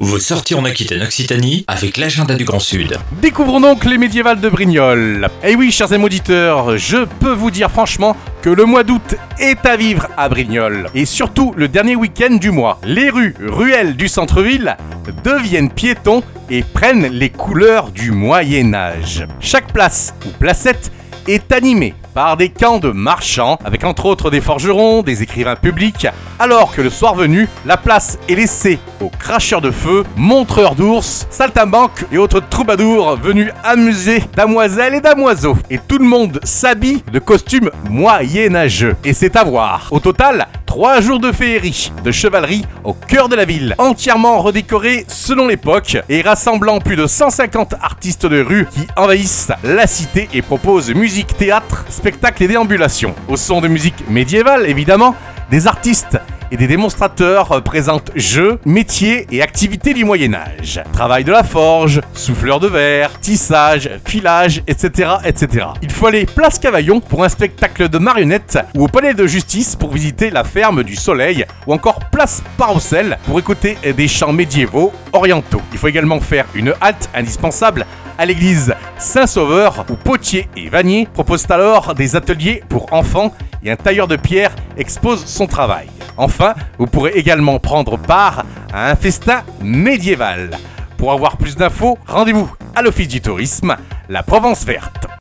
Vos sorties en Aquitaine-Occitanie avec l'agenda du Grand Sud. Découvrons donc les médiévales de Brignoles. Et oui, chers amis auditeurs, je peux vous dire franchement que le mois d'août est à vivre à Brignoles. Et surtout le dernier week-end du mois. Les rues, ruelles du centre-ville deviennent piétons et prennent les couleurs du Moyen Âge. Chaque place ou placette est animée par des camps de marchands, avec entre autres des forgerons, des écrivains publics, alors que le soir venu, la place est laissée aux cracheurs de feu, montreurs d'ours, saltimbanques et autres troubadours venus amuser damoiselles et damoiseaux. Et tout le monde s'habille de costumes moyenâgeux. Et c'est à voir. Au total, Trois jours de féerie, de chevalerie au cœur de la ville, entièrement redécoré selon l'époque et rassemblant plus de 150 artistes de rue qui envahissent la cité et proposent musique, théâtre, spectacle et déambulation. Au son de musique médiévale évidemment, des artistes et des démonstrateurs présentent jeux, métiers et activités du Moyen Âge. Travail de la forge, souffleur de verre, tissage, filage, etc. etc. Il faut aller place Cavaillon pour un spectacle de marionnettes ou au palais de justice pour visiter la ferme du Soleil ou encore place Paroussel pour écouter des chants médiévaux orientaux. Il faut également faire une halte indispensable à l'église Saint-Sauveur où Potier et Vanier proposent alors des ateliers pour enfants et un tailleur de pierre expose son travail. Enfin, vous pourrez également prendre part à un festin médiéval. Pour avoir plus d'infos, rendez-vous à l'Office du tourisme, la Provence verte.